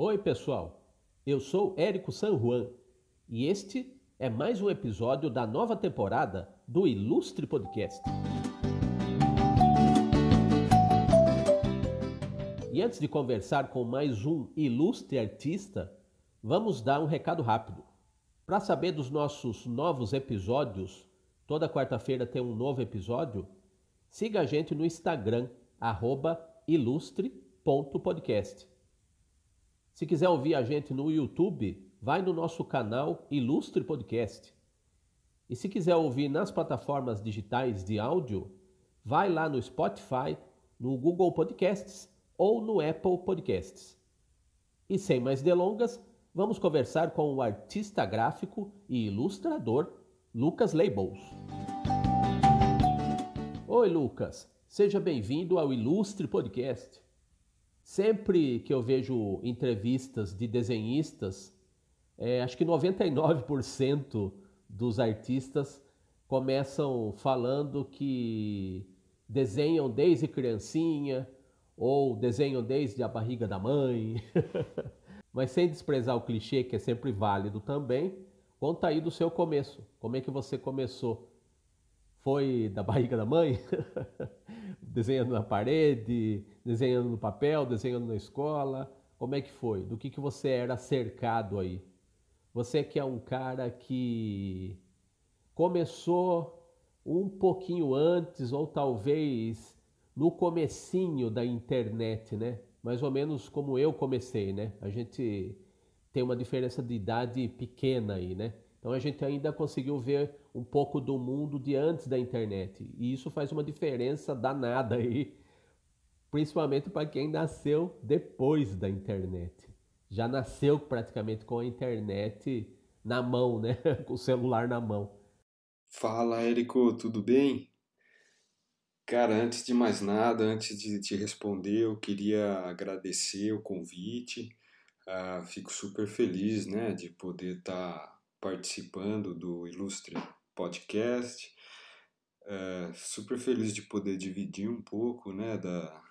Oi, pessoal. Eu sou Érico San Juan e este é mais um episódio da nova temporada do Ilustre Podcast. E antes de conversar com mais um ilustre artista, vamos dar um recado rápido. Para saber dos nossos novos episódios, toda quarta-feira tem um novo episódio, siga a gente no Instagram, ilustre.podcast. Se quiser ouvir a gente no YouTube, vai no nosso canal Ilustre Podcast. E se quiser ouvir nas plataformas digitais de áudio, vai lá no Spotify, no Google Podcasts ou no Apple Podcasts. E sem mais delongas, vamos conversar com o artista gráfico e ilustrador Lucas Labels. Oi, Lucas. Seja bem-vindo ao Ilustre Podcast. Sempre que eu vejo entrevistas de desenhistas, é, acho que 99% dos artistas começam falando que desenham desde criancinha ou desenham desde a barriga da mãe. Mas sem desprezar o clichê, que é sempre válido também, conta aí do seu começo. Como é que você começou? Foi da barriga da mãe? desenhando na parede, desenhando no papel, desenhando na escola? Como é que foi? Do que, que você era cercado aí? Você que é um cara que começou um pouquinho antes ou talvez no comecinho da internet, né? Mais ou menos como eu comecei, né? A gente tem uma diferença de idade pequena aí, né? Então a gente ainda conseguiu ver um pouco do mundo de antes da internet. E isso faz uma diferença danada aí, principalmente para quem nasceu depois da internet. Já nasceu praticamente com a internet na mão, né? com o celular na mão. Fala, Érico, tudo bem? Cara, antes de mais nada, antes de te responder, eu queria agradecer o convite. Uh, fico super feliz, né, de poder estar tá participando do Ilustre Podcast. É, super feliz de poder dividir um pouco né, da,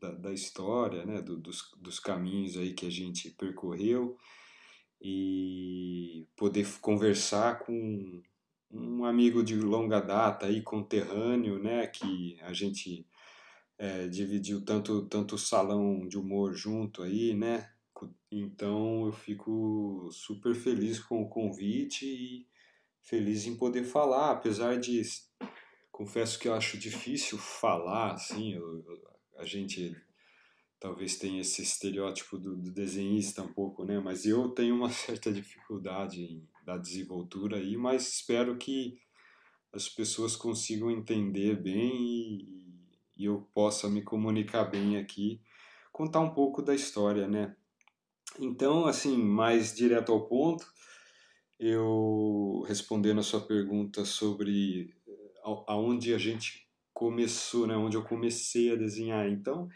da, da história, né, do, dos, dos caminhos aí que a gente percorreu e poder conversar com um amigo de longa data aí, conterrâneo, né, que a gente é, dividiu tanto tanto salão de humor junto aí, né, então eu fico super feliz com o convite e feliz em poder falar, apesar de confesso que eu acho difícil falar assim, eu, a gente talvez tenha esse estereótipo do, do, desenhista um pouco, né? Mas eu tenho uma certa dificuldade em dar desenvoltura aí, mas espero que as pessoas consigam entender bem e, e eu possa me comunicar bem aqui, contar um pouco da história, né? Então, assim, mais direto ao ponto, eu respondendo a sua pergunta sobre eh, aonde a gente começou, né, onde eu comecei a desenhar. Então,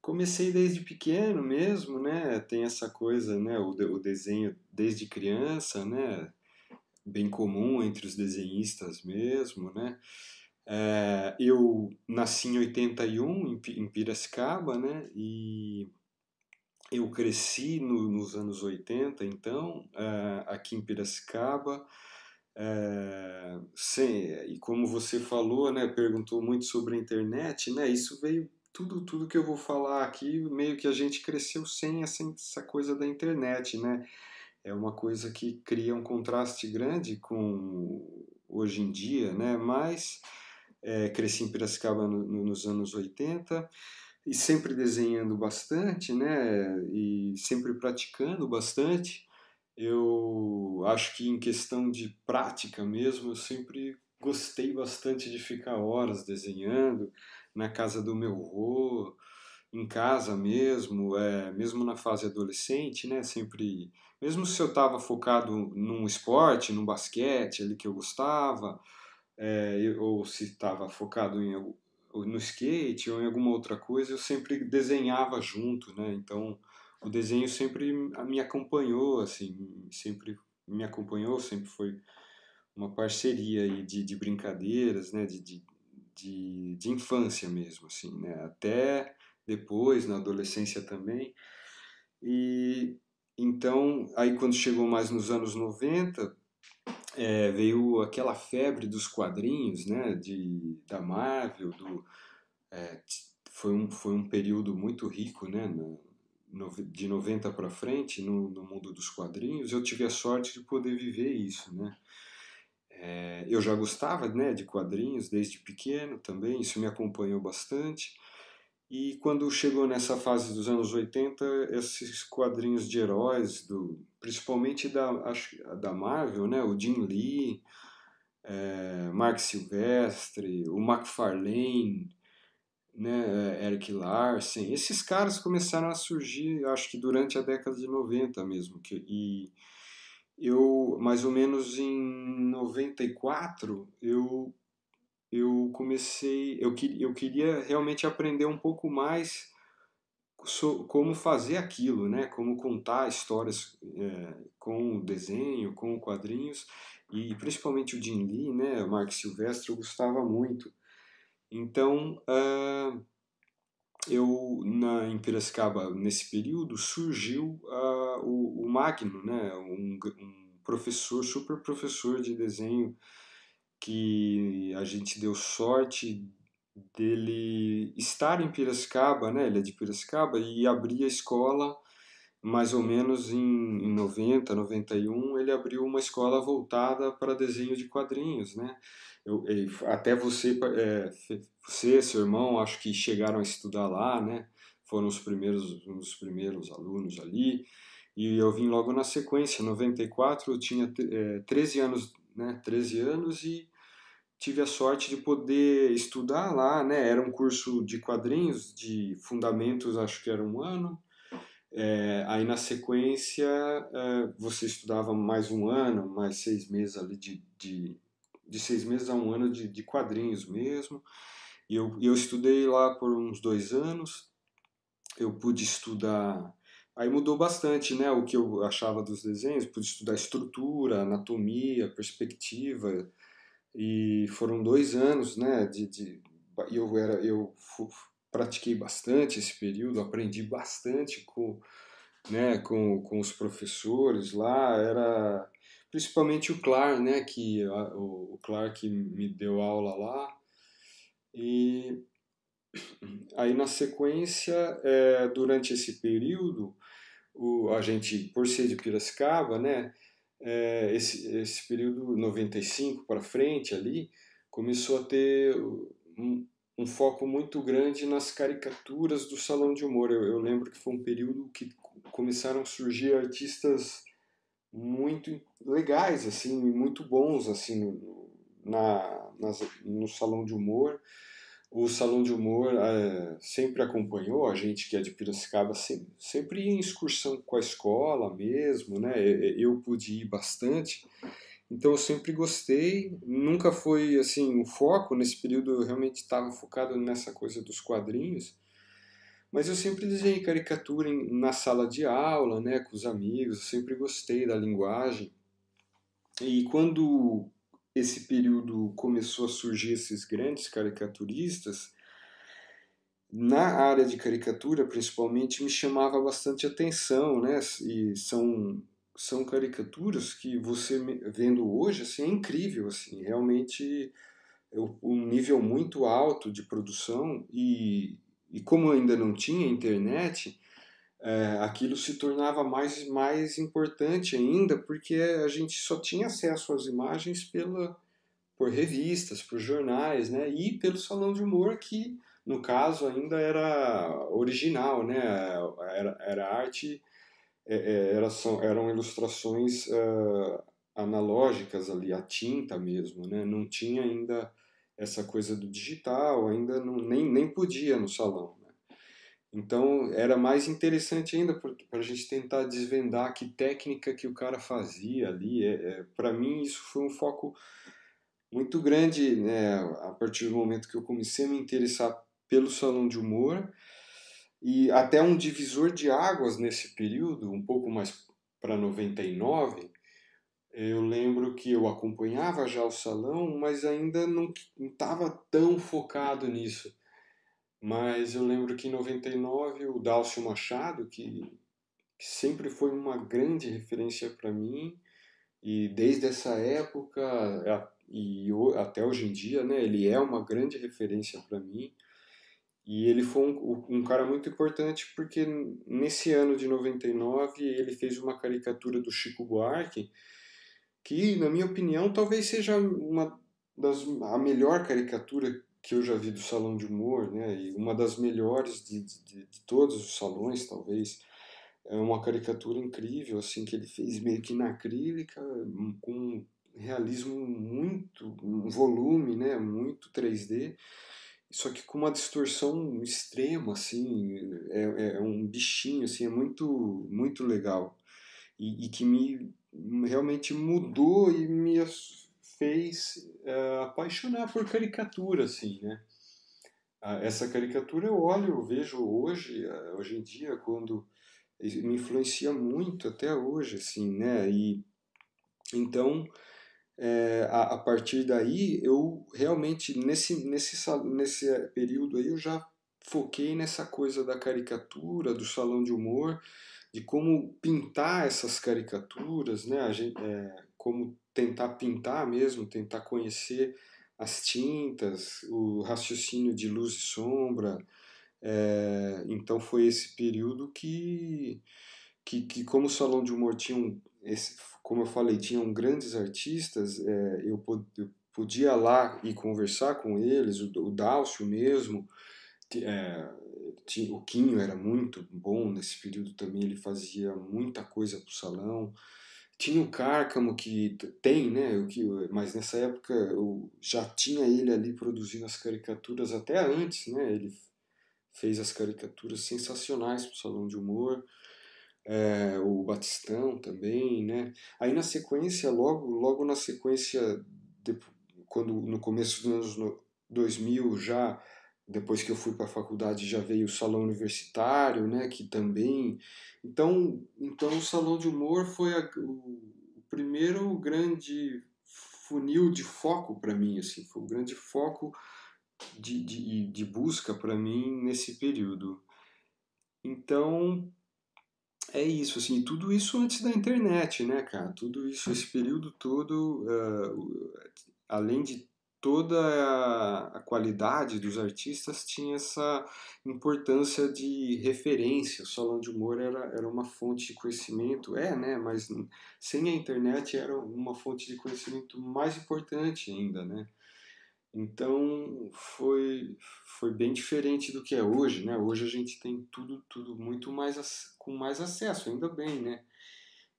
comecei desde pequeno mesmo, né? Tem essa coisa, né, o, o desenho desde criança, né? Bem comum entre os desenhistas mesmo, né? É, eu nasci em 81 em Piracicaba, né? E eu cresci no, nos anos 80, então, uh, aqui em Piracicaba, uh, sem, e como você falou, né, perguntou muito sobre a internet, né, isso veio, tudo, tudo que eu vou falar aqui, meio que a gente cresceu sem essa, essa coisa da internet, né, é uma coisa que cria um contraste grande com hoje em dia, né, mas é, cresci em Piracicaba no, no, nos anos 80, e sempre desenhando bastante, né? E sempre praticando bastante. Eu acho que em questão de prática mesmo, eu sempre gostei bastante de ficar horas desenhando na casa do meu avô, em casa mesmo, é, mesmo na fase adolescente, né? Sempre, mesmo se eu estava focado num esporte, num basquete ali que eu gostava, é, ou se estava focado em no skate ou em alguma outra coisa, eu sempre desenhava junto, né? Então, o desenho sempre me acompanhou, assim, sempre me acompanhou, sempre foi uma parceria aí de, de brincadeiras, né? De, de, de, de infância mesmo, assim, né? Até depois, na adolescência também. E Então, aí quando chegou mais nos anos 90, é, veio aquela febre dos quadrinhos, né, de, da Marvel, do, é, foi, um, foi um período muito rico, né, no, de 90 para frente no, no mundo dos quadrinhos, eu tive a sorte de poder viver isso, né. É, eu já gostava né, de quadrinhos desde pequeno também, isso me acompanhou bastante. E quando chegou nessa fase dos anos 80, esses quadrinhos de heróis, do, principalmente da, acho, da Marvel, né? o Jim Lee, é, Mark Silvestre, o McFarlane, né? Eric Larsen, esses caras começaram a surgir, acho que durante a década de 90 mesmo. Que, e eu, mais ou menos em 94, eu eu comecei, eu, eu queria realmente aprender um pouco mais como fazer aquilo, né? Como contar histórias é, com o desenho, com quadrinhos e principalmente o Jim Lee, né? O Mark Silvestre eu gostava muito. Então uh, eu na em Piracicaba nesse período surgiu uh, o, o Magno, né? Um, um professor, super professor de desenho que a gente deu sorte dele estar em Piracicaba, né? Ele é de Piracicaba e abrir a escola mais ou menos em, em 90, 91, ele abriu uma escola voltada para desenho de quadrinhos, né? Eu, até você, é, você, seu irmão, acho que chegaram a estudar lá, né? Foram os primeiros, dos primeiros alunos ali. E eu vim logo na sequência, 94, eu tinha é, 13 anos né, 13 anos e tive a sorte de poder estudar lá, né? Era um curso de quadrinhos, de fundamentos, acho que era um ano. É, aí na sequência é, você estudava mais um ano, mais seis meses ali de, de, de seis meses a um ano de, de quadrinhos mesmo. E eu, eu estudei lá por uns dois anos. Eu pude estudar Aí mudou bastante, né? O que eu achava dos desenhos, pude estudar estrutura, anatomia, perspectiva, e foram dois anos, né? De, de eu era, eu pratiquei bastante esse período, aprendi bastante com, né? Com, com os professores lá, era principalmente o Clar, né? Que a, o, o que me deu aula lá e aí na sequência, é, durante esse período o, a gente, por ser de Piracicaba, né, é, esse, esse período 95 para frente ali, começou a ter um, um, foco muito grande nas caricaturas do salão de humor. Eu, eu, lembro que foi um período que começaram a surgir artistas muito legais, assim, muito bons, assim, na, nas, no salão de humor o Salão de Humor é, sempre acompanhou a gente que é de Piracicaba, sempre, sempre ia em excursão com a escola mesmo, né? Eu pude ir bastante, então eu sempre gostei. Nunca foi assim o foco nesse período. Eu realmente estava focado nessa coisa dos quadrinhos, mas eu sempre desenhei caricatura em, na sala de aula, né? Com os amigos. Eu sempre gostei da linguagem. E quando esse período começou a surgir esses grandes caricaturistas, na área de caricatura, principalmente, me chamava bastante atenção, né? E são são caricaturas que você vendo hoje assim é incrível, assim, realmente é um nível muito alto de produção e, e como ainda não tinha internet, é, aquilo se tornava mais, mais importante ainda, porque a gente só tinha acesso às imagens pela, por revistas, por jornais, né? e pelo salão de humor, que no caso ainda era original, né? era, era arte, é, é, era, são, eram ilustrações uh, analógicas ali, a tinta mesmo, né? não tinha ainda essa coisa do digital, ainda não, nem, nem podia no salão. Então era mais interessante ainda para a gente tentar desvendar que técnica que o cara fazia ali. É, é para mim isso foi um foco muito grande né, a partir do momento que eu comecei a me interessar pelo salão de humor e até um divisor de águas nesse período, um pouco mais para 99. Eu lembro que eu acompanhava já o salão, mas ainda não estava tão focado nisso. Mas eu lembro que em 99 o Dálcio Machado, que que sempre foi uma grande referência para mim e desde essa época e até hoje em dia, né, ele é uma grande referência para mim. E ele foi um, um, cara muito importante porque nesse ano de 99 ele fez uma caricatura do Chico Buarque, que, na minha opinião, talvez seja uma das, a melhor caricatura que eu já vi do salão de humor, né? E uma das melhores de, de, de todos os salões, talvez. É uma caricatura incrível, assim, que ele fez meio que na acrílica, com um realismo muito, um volume, né? Muito 3D só que com uma distorção extrema, assim, é, é um bichinho, assim, é muito, muito legal. E, e que me realmente mudou e me fez uh, apaixonar por caricatura, assim, né? Uh, essa caricatura eu olho, eu vejo hoje, uh, hoje em dia, quando me influencia muito até hoje, assim, né? E então é, a, a, partir daí eu realmente nesse nesse nesse período aí eu já foquei nessa coisa da caricatura, do salão de humor, de como pintar essas caricaturas, né? A gente, é, como tentar pintar mesmo, tentar conhecer as tintas, o raciocínio de luz e sombra. É, então foi esse período que, que, que como o Salão de Humor tinha um, esse, como eu falei, tinham grandes artistas, é, eu, eu, podia lá e conversar com eles, o, o Dálcio mesmo, é, o Quinho era muito bom nesse período também, ele fazia muita coisa para o salão. Tinha o Cárcamo, que tem, né? Que, mas nessa época eu já tinha ele ali produzindo as caricaturas até antes, né? Ele fez as caricaturas sensacionais para o Salão de Humor. É, o Batistão também, né? Aí na sequência, logo, logo na sequência, de, quando no começo dos anos 2000 já depois que eu fui para a faculdade já veio o salão universitário, né, que também. Então, então o salão de humor foi a, o, primeiro grande funil de foco para mim, assim, foi o grande foco de, de, de busca para mim nesse período. Então, é isso, assim, tudo isso antes da internet, né, cara? Tudo isso, esse período todo, uh, além de toda a, qualidade dos artistas tinha essa importância de referência. O salão de humor era, era uma fonte de conhecimento, é, né? Mas sem a internet era uma fonte de conhecimento mais importante ainda, né? Então foi foi bem diferente do que é hoje, né? Hoje a gente tem tudo tudo muito mais com mais acesso, ainda bem, né?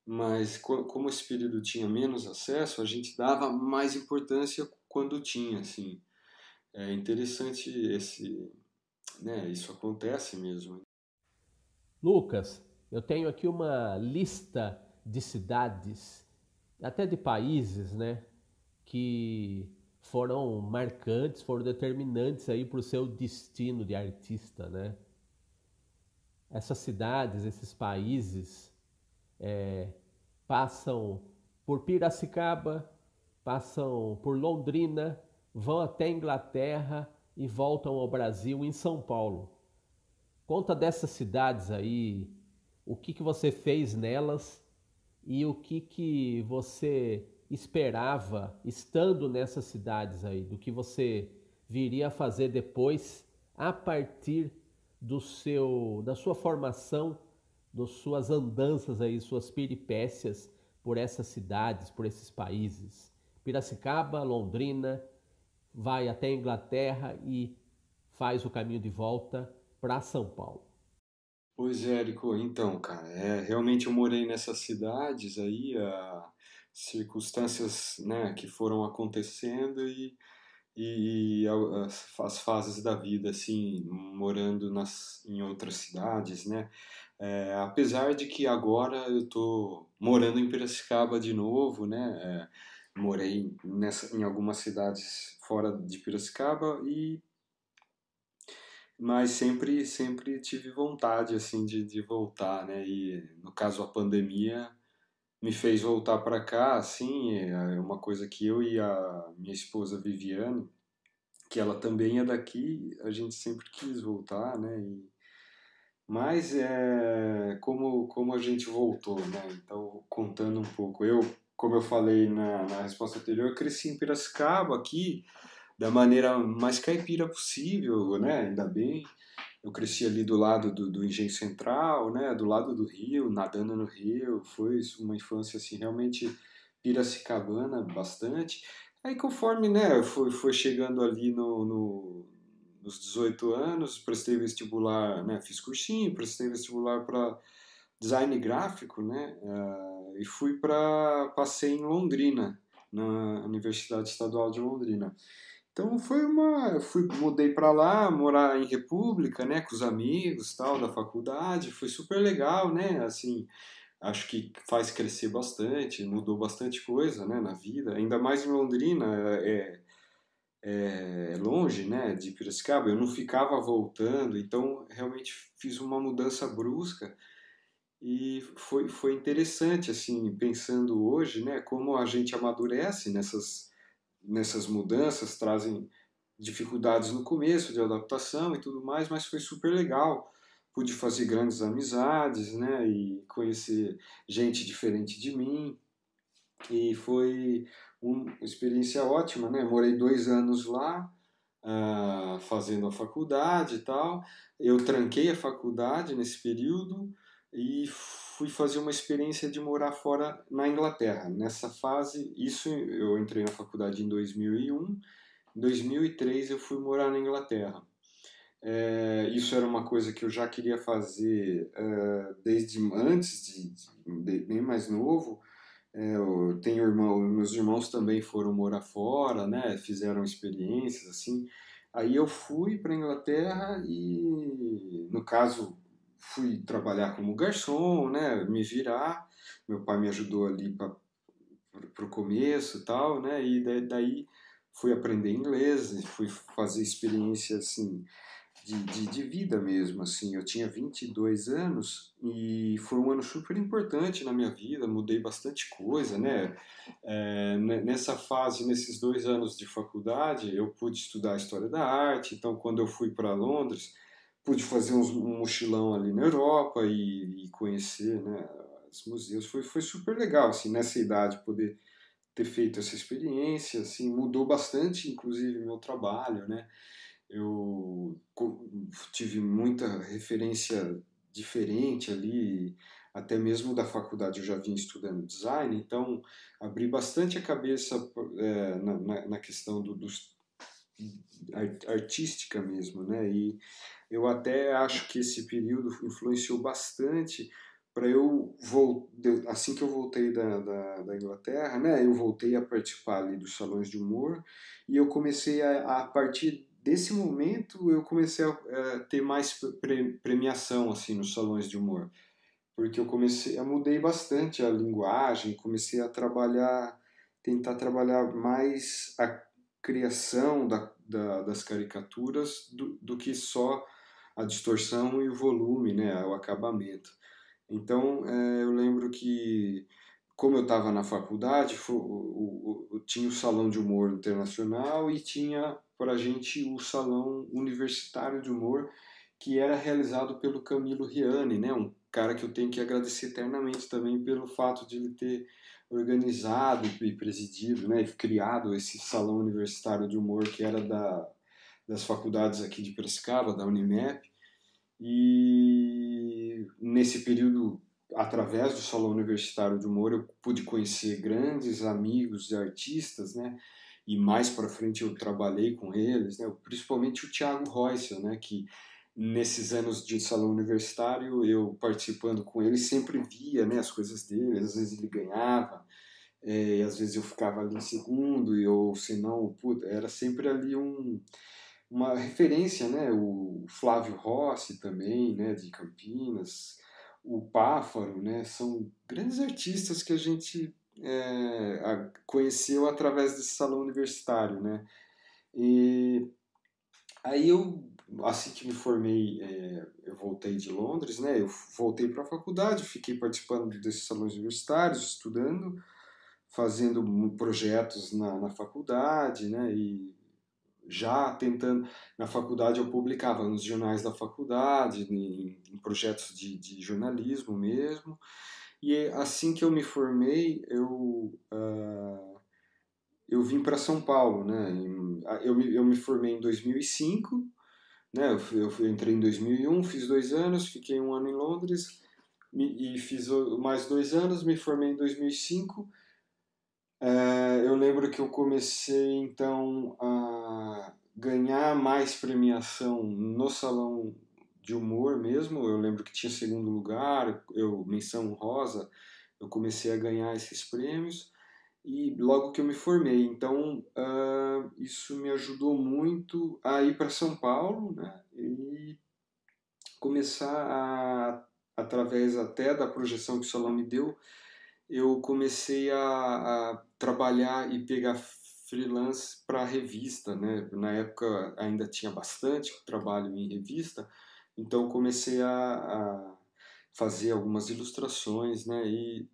Mas como esse período tinha menos acesso, a gente dava mais importância quando tinha, assim. É interessante esse, né, isso acontece mesmo. Lucas, eu tenho aqui uma lista de cidades, até de países, né, que foram marcantes, foram determinantes aí para o seu destino de artista, né? Essas cidades, esses países é, passam por Piracicaba, passam por Londrina, vão até Inglaterra e voltam ao Brasil em São Paulo. Conta dessas cidades aí, o que, que você fez nelas e o que, que você esperava estando nessas cidades aí, do que você viria a fazer depois a partir do seu da sua formação, das suas andanças aí, suas peripécias por essas cidades, por esses países. Piracicaba, Londrina, vai até a Inglaterra e faz o caminho de volta para São Paulo. Pois é, Érico, então, cara, é, realmente eu morei nessas cidades aí, a circunstâncias né, que foram acontecendo e, e, as, as, fases da vida, assim, morando nas, em outras cidades, né? É, apesar de que agora eu tô morando em Piracicaba de novo, né? É, morei nessa, em algumas cidades fora de Piracicaba e mas sempre sempre tive vontade assim de, de voltar né e no caso a pandemia me fez voltar para cá assim é uma coisa que eu e a minha esposa Viviane que ela também é daqui a gente sempre quis voltar né e, Mas é como, como a gente voltou, né? Então, contando um pouco, eu, como eu falei na, na resposta anterior, eu cresci em Piracicaba aqui, da maneira mais caipira possível, né? Ainda bem. Eu cresci ali do lado do, do Engenho Central, né? Do lado do rio, nadando no rio. Foi uma infância, assim, realmente piracicabana bastante. Aí, conforme, né, foi, foi chegando ali no, no nos 18 anos, prestei vestibular, né, fiz cursinho, prestei vestibular para design gráfico, né, uh, e fui para passei em Londrina, na Universidade Estadual de Londrina. Então foi uma, fui mudei para lá, morar em República, né, com os amigos, tal, da faculdade, foi super legal, né, assim, acho que faz crescer bastante, mudou bastante coisa, né, na vida, ainda mais em Londrina, é, é, longe, né, de Piracicaba, eu não ficava voltando, então realmente fiz uma mudança brusca e foi, foi interessante, assim, pensando hoje, né, como a gente amadurece nessas, nessas mudanças, trazem dificuldades no começo de adaptação e tudo mais, mas foi super legal. Pude fazer grandes amizades, né, e conhecer gente diferente de mim. E foi uma experiência ótima, né? Morei dois anos lá, uh, fazendo a faculdade e tal. Eu tranquei a faculdade nesse período e fui fazer uma experiência de morar fora na Inglaterra. Nessa fase, isso eu entrei na faculdade em 2001. Em 2003 eu fui morar na Inglaterra. É, isso era uma coisa que eu já queria fazer uh, desde antes de, de, bem mais novo é, eu tenho irmão, meus irmãos também foram morar fora, né? Fizeram experiências assim. Aí eu fui para Inglaterra e, no caso, fui trabalhar como garçom, né? Me virar. Meu pai me ajudou ali para o começo e tal, né? E daí, daí fui aprender inglês, fui fazer experiência assim de, de, de, vida mesmo, assim. Eu tinha 22 anos e foi um ano super importante na minha vida, mudei bastante coisa, né? É, nessa fase, nesses dois anos de faculdade, eu pude estudar História da Arte, então quando eu fui para Londres, pude fazer um, mochilão ali na Europa e, e conhecer, né, os museus. Foi, foi super legal, assim, nessa idade, poder ter feito essa experiência, assim, mudou bastante, inclusive, meu trabalho, né? eu tive muita referência diferente ali, até mesmo da faculdade eu já vinha estudando design, então abri bastante a cabeça é, na, na, questão do, dos artística mesmo, né? E eu até acho que esse período influenciou bastante para eu assim que eu voltei da, da, da, Inglaterra, né? Eu voltei a participar ali dos salões de humor e eu comecei a, a partir desse momento eu comecei a, a ter mais pre, premiação assim nos salões de humor porque eu comecei eu mudei bastante a linguagem comecei a trabalhar tentar trabalhar mais a criação da, da, das caricaturas do, do que só a distorção e o volume né o acabamento então é, eu lembro que como eu estava na faculdade, foi, o, o, tinha o Salão de Humor Internacional e tinha para a gente o Salão Universitário de Humor, que era realizado pelo Camilo Riani, né? um cara que eu tenho que agradecer eternamente também pelo fato de ele ter organizado e presidido, né? criado esse Salão Universitário de Humor que era da, das faculdades aqui de Piracicaba, da Unimep. E nesse período através do Salão Universitário de Humor, eu pude conhecer grandes amigos e artistas, né? E mais para frente eu trabalhei com eles, né? Principalmente o Thiago Reussel, né? Que nesses anos de salão universitário, eu participando com ele, sempre via né, as coisas dele, às vezes ele ganhava, é, às vezes eu ficava ali em segundo, e, ou se não, era sempre ali um, uma referência, né? O Flávio Rossi também, né, de Campinas, o Páfaro, né? São grandes artistas que a gente é, conheceu através desse salão universitário, né? E aí eu, assim que me formei, é, eu voltei de Londres, né? Eu voltei para a faculdade, fiquei participando desses salões universitários, estudando, fazendo projetos na, na faculdade, né? E já tentando, na faculdade eu publicava nos jornais da faculdade, em, em projetos de, de, jornalismo mesmo, e assim que eu me formei, eu, uh, eu vim para São Paulo, né? Eu, eu me formei em 2005, né? Eu, eu entrei em 2001, fiz dois anos, fiquei um ano em Londres e fiz mais dois anos, me formei em 2005. É, eu lembro que eu comecei então a ganhar mais premiação no salão de humor mesmo. Eu lembro que tinha segundo lugar, eu menção rosa, eu comecei a ganhar esses prêmios e logo que eu me formei. Então, uh, isso me ajudou muito a ir para São Paulo né, e começar a, através até da projeção que o Salão me deu, eu comecei a, a trabalhar e pegar freelance para revista, né? Na época ainda tinha bastante trabalho em revista, então comecei a, a fazer algumas ilustrações, né? E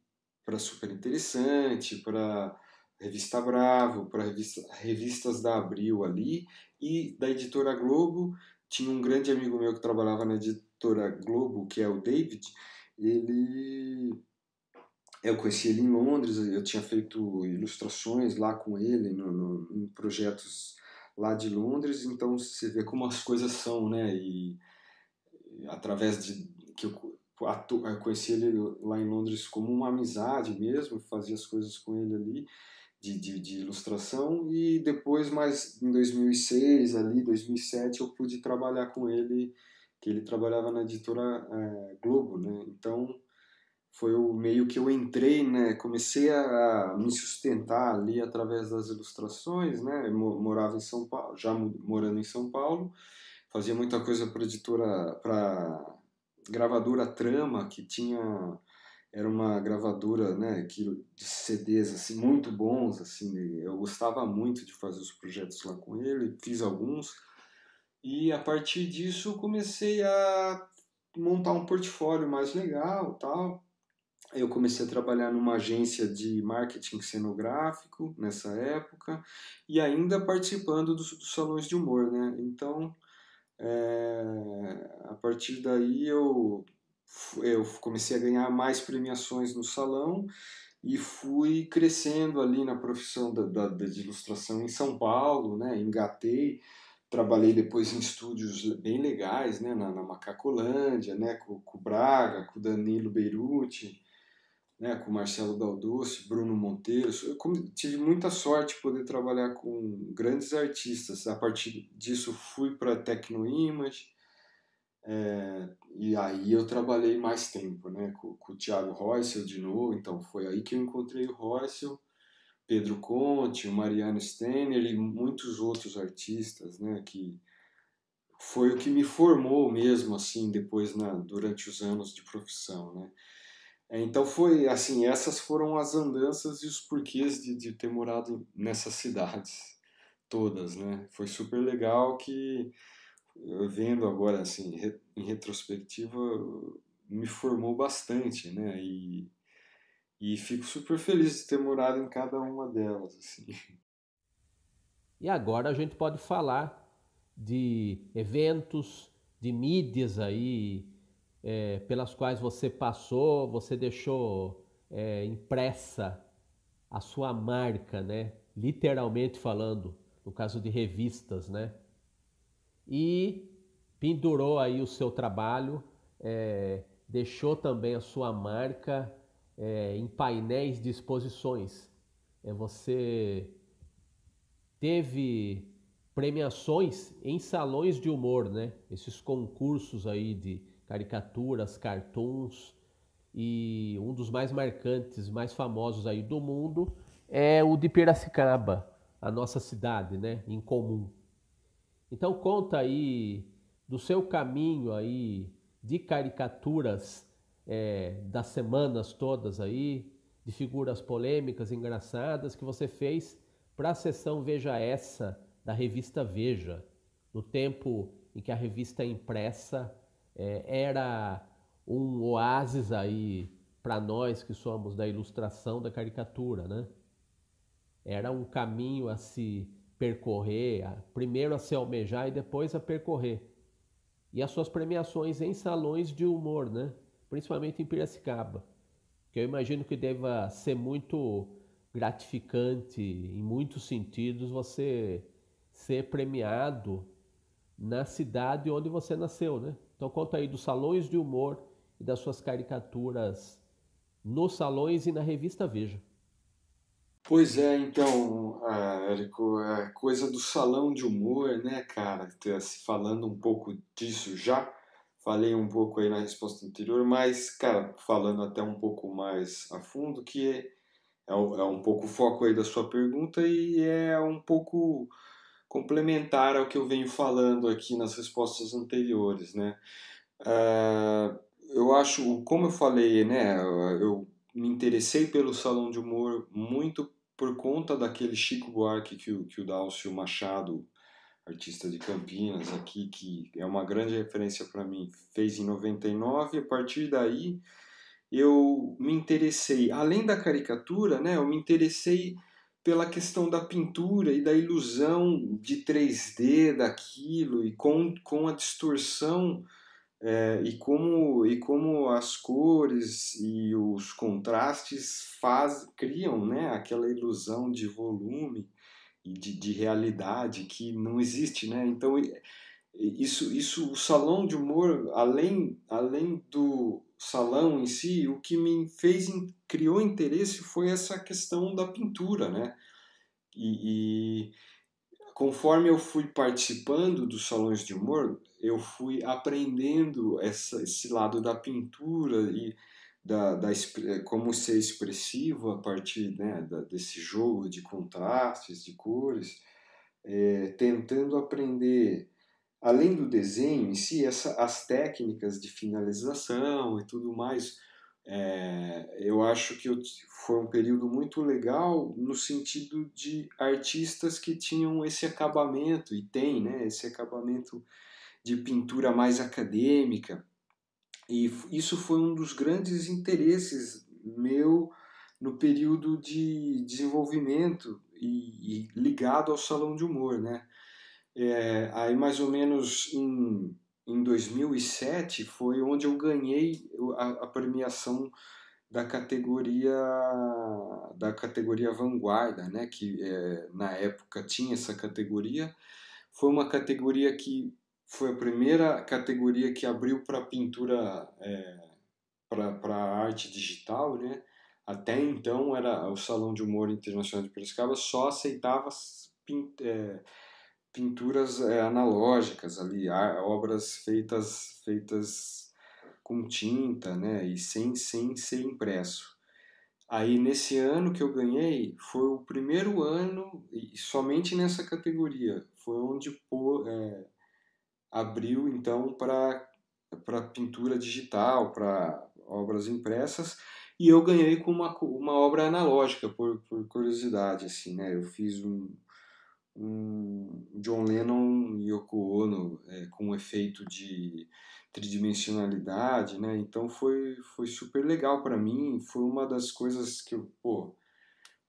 para Super Interessante, para Revista Bravo, para revista, revistas da Abril ali, e da editora Globo, tinha um grande amigo meu que trabalhava na editora Globo, que é o David, ele eu conheci ele em Londres, eu tinha feito ilustrações lá com ele no, no, em projetos lá de Londres, então você vê como as coisas são, né? E através de que eu eu conheci ele lá em Londres como uma amizade mesmo, fazia as coisas com ele ali de, de, de, ilustração e depois mais em 2006 ali 2007 eu pude trabalhar com ele que ele trabalhava na editora é, Globo né então foi o meio que eu entrei né? Comecei a, me sustentar ali através das ilustrações né? Eu morava em São Paulo já morando em São Paulo. Fazia muita coisa para editora para gravadora Trama, que tinha era uma gravadora, né, que de CDs assim muito bons, assim, eu gostava muito de fazer os projetos lá com ele, fiz alguns. E a partir disso comecei a montar um portfólio mais legal, tal. Eu comecei a trabalhar numa agência de marketing cenográfico nessa época e ainda participando dos, dos salões de humor, né? Então, é, a partir daí eu, eu comecei a ganhar mais premiações no salão e fui crescendo ali na profissão da, da, da de ilustração em São Paulo, né? engatei, trabalhei depois em estúdios bem legais, né? na, na Macacolândia, né? com, com o Braga, com o Danilo Beirute, né, com Marcelo Daldoce, Bruno Monteiro. Eu tive muita sorte de poder trabalhar com grandes artistas. A partir disso fui para Tecno Image, é, e aí eu trabalhei mais tempo, né, com, com o Thiago Royce de novo. Então foi aí que eu encontrei o Royce, Pedro Conte, o Mariano Steiner e muitos outros artistas, né, que foi o que me formou mesmo assim depois na durante os anos de profissão, né? Então foi assim, essas foram as andanças e os porquês de, de ter morado nessas cidades todas, né? Foi super legal que vendo agora assim em retrospectiva me formou bastante, né? E, e fico super feliz de ter morado em cada uma delas, assim. E agora a gente pode falar de eventos, de mídias aí é, pelas quais você passou, você deixou é, impressa a sua marca, né? Literalmente falando, no caso de revistas, né? E pendurou aí o seu trabalho, é, deixou também a sua marca em painéis de exposições. É, você teve premiações em salões de humor, né? Esses concursos aí de caricaturas, cartoons e um dos mais marcantes, mais famosos aí do mundo é o de Piracicaba, a nossa cidade, né, em comum. Então conta aí do seu caminho aí de caricaturas é, das semanas todas aí, de figuras polêmicas, engraçadas que você fez para a sessão Veja Essa da revista Veja, no tempo em que a revista é impressa é, era um oásis aí para nós que somos da ilustração da caricatura, né? Era um caminho a se percorrer, a, primeiro a se almejar e depois a percorrer. E as suas premiações em salões de humor, né? Principalmente em Piracicaba. Que eu imagino que deva ser muito gratificante em muitos sentidos você ser premiado na cidade onde você nasceu, né? Então conta aí dos salões de humor e das suas caricaturas nos salões e na revista Veja. Pois é, então, ah, Érico, é coisa do salão de humor, né, cara? Falando um pouco disso já, falei um pouco aí na resposta anterior, mas, cara, falando até um pouco mais a fundo, que é, é, é um pouco o foco aí da sua pergunta e é um pouco complementar ao que eu venho falando aqui nas respostas anteriores, né? Uh, eu acho, como eu falei, né, eu me interessei pelo salão de humor muito por conta daquele Chico Buarque que o, que o Dálcio Machado, artista de Campinas aqui, que é uma grande referência para mim, fez em 99, a partir daí eu me interessei, além da caricatura, né, eu me interessei pela questão da pintura e da ilusão de 3D daquilo e com, com a distorção é, e, como, e como as cores e os contrastes faz, criam né, aquela ilusão de volume e de, de realidade que não existe. Né? Então, isso, isso, o salão de humor, além, além do salão em si, o que me fez, criou interesse foi essa questão da pintura, né? E, e conforme eu fui participando dos salões de humor, eu fui aprendendo essa, esse lado da pintura e da, da como ser expressivo a partir né, da, desse jogo de contrastes, de cores, é, tentando aprender, além do desenho em si, essa, as técnicas de finalização e tudo mais. É, eu acho que eu, foi um período muito legal no sentido de artistas que tinham esse acabamento, e tem né, esse acabamento de pintura mais acadêmica. E isso foi um dos grandes interesses meu no período de desenvolvimento e, e ligado ao salão de humor, né? É, aí mais ou menos em em 2007 foi onde eu ganhei a, a premiação da categoria da categoria vanguarda, né? Que é, na época tinha essa categoria. Foi uma categoria que foi a primeira categoria que abriu para pintura é, para arte digital, né? Até então era o Salão de Humor Internacional de Piracicaba só aceitava é, pinturas é, analógicas ali, obras feitas feitas com tinta, né, e sem sem ser impresso. Aí nesse ano que eu ganhei foi o primeiro ano e somente nessa categoria foi onde pô, é, abriu então para para pintura digital, para obras impressas e eu ganhei com uma, uma obra analógica por, por curiosidade assim, né? Eu fiz um um John Lennon e Yoko Ono é, com um efeito de tridimensionalidade, né? Então foi, foi super legal para mim, foi uma das coisas que eu, pô,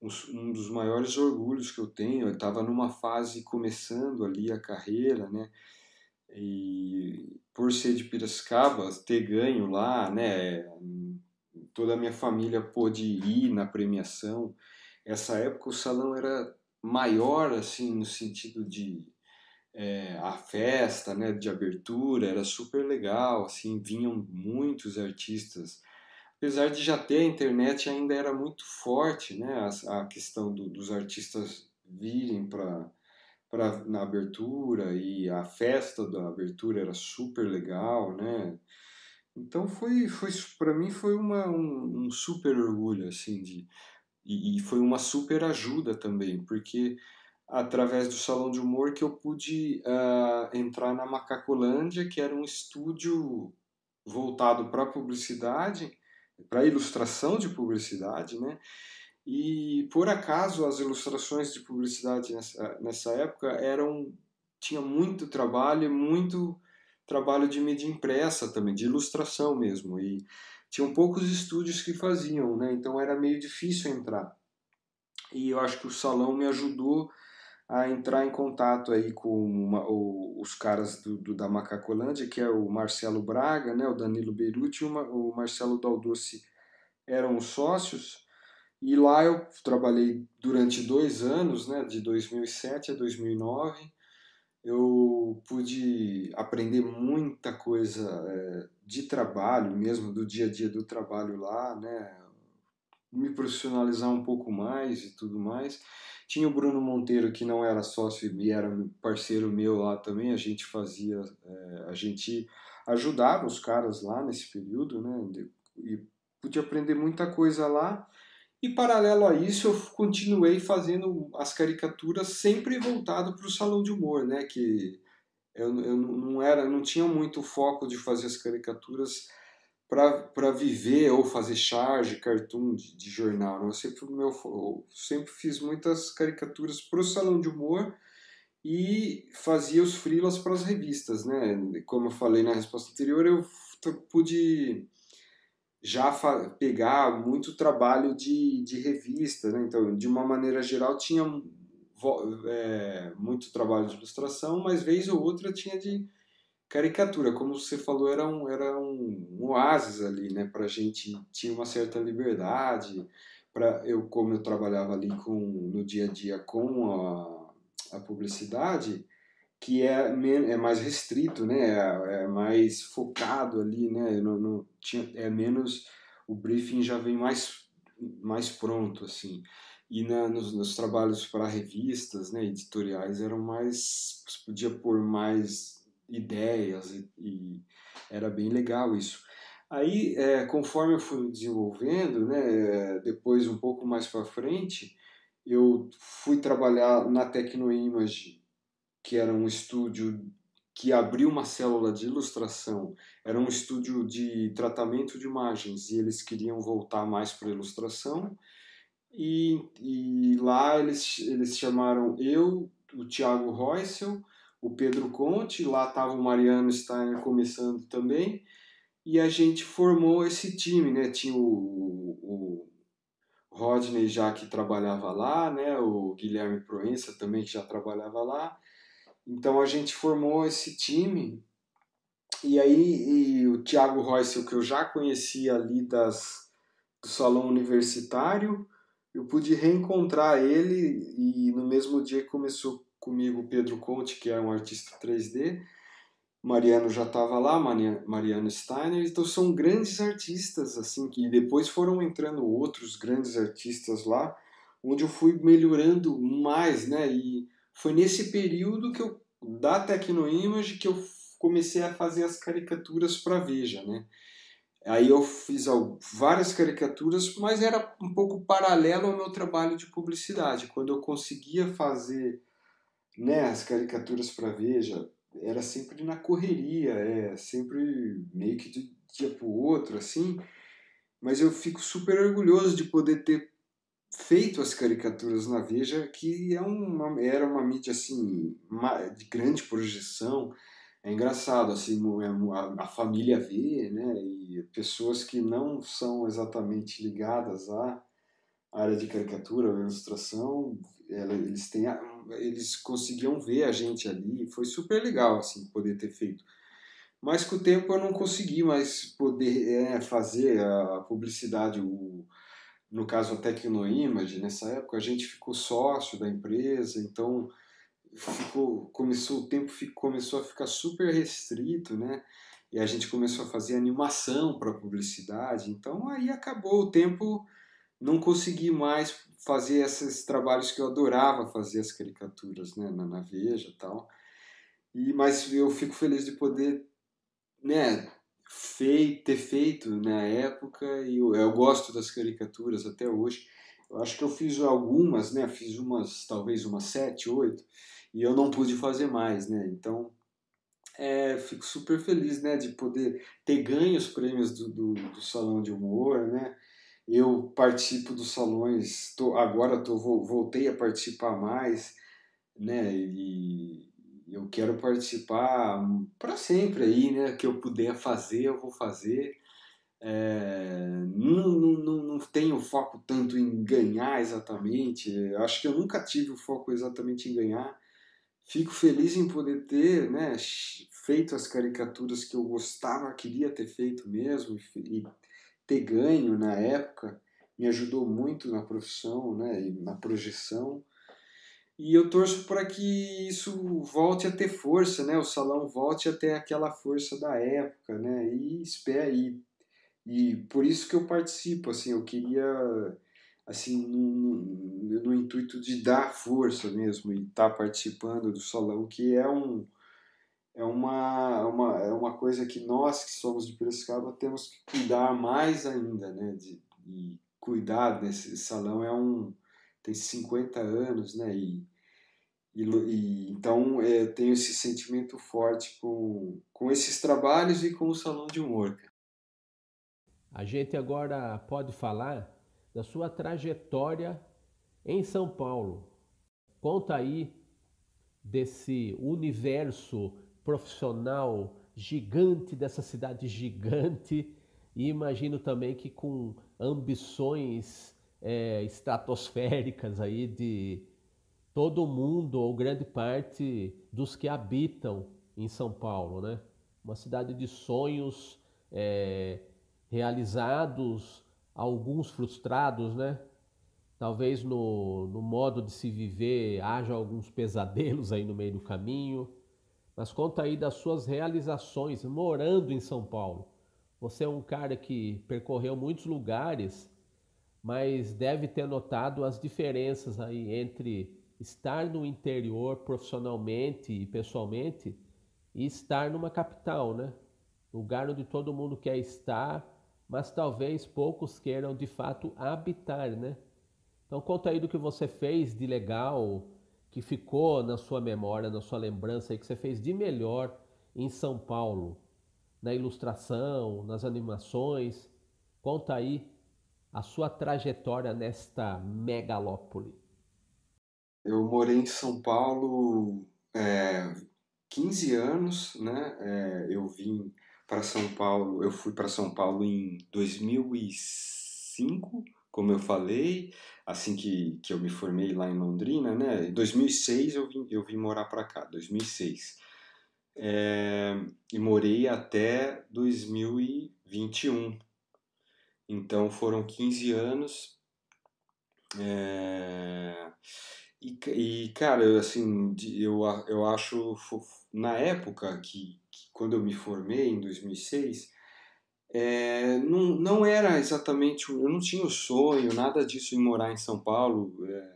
um, dos maiores orgulhos que eu tenho. Eu estava numa fase começando ali a carreira, né? E por ser de Piracicaba, ter ganho lá, né? Toda a minha família pôde ir na premiação. Essa época o salão era maior, assim, no sentido de é, a festa, né, de abertura, era super legal, assim, vinham muitos artistas. Apesar de já ter a internet, ainda era muito forte, né, a, a questão do, dos artistas virem para para na abertura e a festa da abertura era super legal, né? Então foi foi para mim foi uma, um, um super orgulho assim de e, e foi uma super ajuda também, porque através do Salão de Humor que eu pude uh, entrar na Macacolândia, que era um estúdio voltado para publicidade, para ilustração de publicidade, né? E por acaso as ilustrações de publicidade nessa, nessa época eram tinha muito trabalho, muito trabalho de mídia impressa também, de ilustração mesmo. E tinham poucos estúdios que faziam, né? Então era meio difícil entrar. E eu acho que o salão me ajudou a entrar em contato aí com uma, o, os caras do, do, da Macacolândia, que é o Marcelo Braga, né, o Danilo Beirute e o Marcelo Daldoce eram os sócios. E lá eu trabalhei durante dois anos, né, de 2007 a 2009. Eu pude aprender muita coisa é, de trabalho mesmo, do dia a dia do trabalho lá, né, me profissionalizar um pouco mais e tudo mais. Tinha o Bruno Monteiro, que não era sócio e era parceiro meu lá também, a gente fazia, é, a gente ajudava os caras lá nesse período, né, e pude aprender muita coisa lá. E paralelo a isso, eu continuei fazendo as caricaturas sempre voltado para o salão de humor, né, que eu, eu não era, não tinha muito foco de fazer as caricaturas para viver ou fazer charge, cartoon de, de jornal. Né? Eu, sempre, meu, eu sempre fiz muitas caricaturas para o salão de humor e fazia os freelas para as revistas. Né? Como eu falei na resposta anterior, eu pude já pegar muito trabalho de, de revista. Né? Então, de uma maneira geral, tinha é, muito trabalho de ilustração, mas vez ou outra tinha de caricatura, como você falou, era um, era um, um oásis ali, né? Para a gente tinha uma certa liberdade. Para eu, como eu trabalhava ali com no dia a dia com a, a publicidade, que é, é mais restrito, né? É, é mais focado ali, né? Não, tinha, é menos o briefing já vem mais mais pronto assim e na, nos, nos trabalhos para revistas, né, editoriais eram mais podia pôr mais ideias e, e era bem legal isso. Aí, é, conforme eu fui desenvolvendo, né, depois um pouco mais para frente, eu fui trabalhar na Tecnoimage, que era um estúdio que abriu uma célula de ilustração. Era um estúdio de tratamento de imagens e eles queriam voltar mais para ilustração. E, e lá eles, eles chamaram eu, o Thiago Reusel, o Pedro Conte, lá estava o Mariano Steiner começando também, e a gente formou esse time, né? Tinha o, o Rodney já que trabalhava lá, né? O Guilherme Proença também que já trabalhava lá. Então a gente formou esse time e aí e o Thiago Royce, que eu já conhecia ali das, do salão universitário, eu pude reencontrar ele e no mesmo dia começou comigo Pedro Conte, que é um artista 3D. Mariano já estava lá, Mariano Steiner, então são grandes artistas, assim, que depois foram entrando outros grandes artistas lá, onde eu fui melhorando mais, né, e foi nesse período que eu, da Tecnoimage, que eu comecei a fazer as caricaturas para Veja, né, Aí eu fiz várias caricaturas, mas era um pouco paralelo ao meu trabalho de publicidade. Quando eu conseguia fazer né, as caricaturas para Veja era sempre na correria, é sempre meio que de dia para o outro, assim. Mas eu fico super orgulhoso de poder ter feito as caricaturas na Veja, que é uma, era uma mídia assim de grande projeção. É engraçado, assim, é a, família vê, né, e pessoas que não são exatamente ligadas à área de caricatura ou ilustração, eles têm eles conseguiam ver a gente ali, foi super legal assim poder ter feito. Mas com o tempo eu não consegui mais poder é, fazer a publicidade, o, no caso a Tecnoimage, nessa época a gente ficou sócio da empresa, então ficou, começou o tempo ficou, começou a ficar super restrito, né? E a gente começou a fazer animação para publicidade, então aí acabou o tempo, não consegui mais fazer esses trabalhos que eu adorava fazer as caricaturas né, na, na Veja tal. E, mas eu fico feliz de poder né, fei, ter feito na época e eu, eu gosto das caricaturas até hoje. Eu acho que eu fiz algumas, né? Fiz umas, talvez umas sete, oito, e eu não pude fazer mais, né? Então, é, fico super feliz, né? De poder ter ganho os prêmios do, do, do Salão de Humor, né? Eu participo dos salões, tô, agora tô, voltei a participar mais, né? E eu quero participar para sempre aí, né? Que eu puder fazer, eu vou fazer. é, não, não, não tenho foco tanto em ganhar exatamente. Acho que eu nunca tive o foco exatamente em ganhar. Fico feliz em poder ter né, feito as caricaturas que eu gostava, queria ter feito mesmo, e ter ganho na época. Me ajudou muito na profissão né, e na projeção. E eu torço para que isso volte a ter força, né? O salão volte a ter aquela força da época, né? E espera e, e por isso que eu participo, assim, eu queria assim no, no intuito de dar força mesmo e estar tá participando do salão, que é um é uma, uma, é uma coisa que nós que somos de Piracicaba temos que cuidar mais ainda, né? De, de cuidar desse salão é um tem 50 anos, né? E, e, e então é, eu tenho esse sentimento forte com, com esses trabalhos e com o Salão de Humor. A gente agora pode falar da sua trajetória em São Paulo. Conta aí desse universo profissional gigante, dessa cidade gigante, e imagino também que com ambições é, estratosféricas aí de todo mundo ou grande parte dos que habitam em São Paulo, né? Uma cidade de sonhos é, realizados, alguns frustrados, né? Talvez no, no modo de se viver haja alguns pesadelos aí no meio do caminho. Mas conta aí das suas realizações morando em São Paulo. Você é um cara que percorreu muitos lugares mas deve ter notado as diferenças aí entre estar no interior profissionalmente e pessoalmente e estar numa capital, né? Lugar onde todo mundo quer estar, mas talvez poucos queiram de fato habitar, né? Então conta aí do que você fez de legal, que ficou na sua memória, na sua lembrança aí que você fez de melhor em São Paulo, na ilustração, nas animações. Conta aí a sua trajetória nesta megalópole? Eu morei em São Paulo é, 15 anos, né? É, eu vim para São Paulo, eu fui para São Paulo em 2005, como eu falei, assim que, que eu me formei lá em Londrina, né? Em 2006 eu vim, eu vim morar para cá, 2006. É, e morei até 2021, então foram 15 anos. É... E, e, cara, assim, eu, eu acho, na época que, que quando eu me formei, em 2006, é, não, não era exatamente, eu não tinha o sonho, nada disso em morar em São Paulo. É,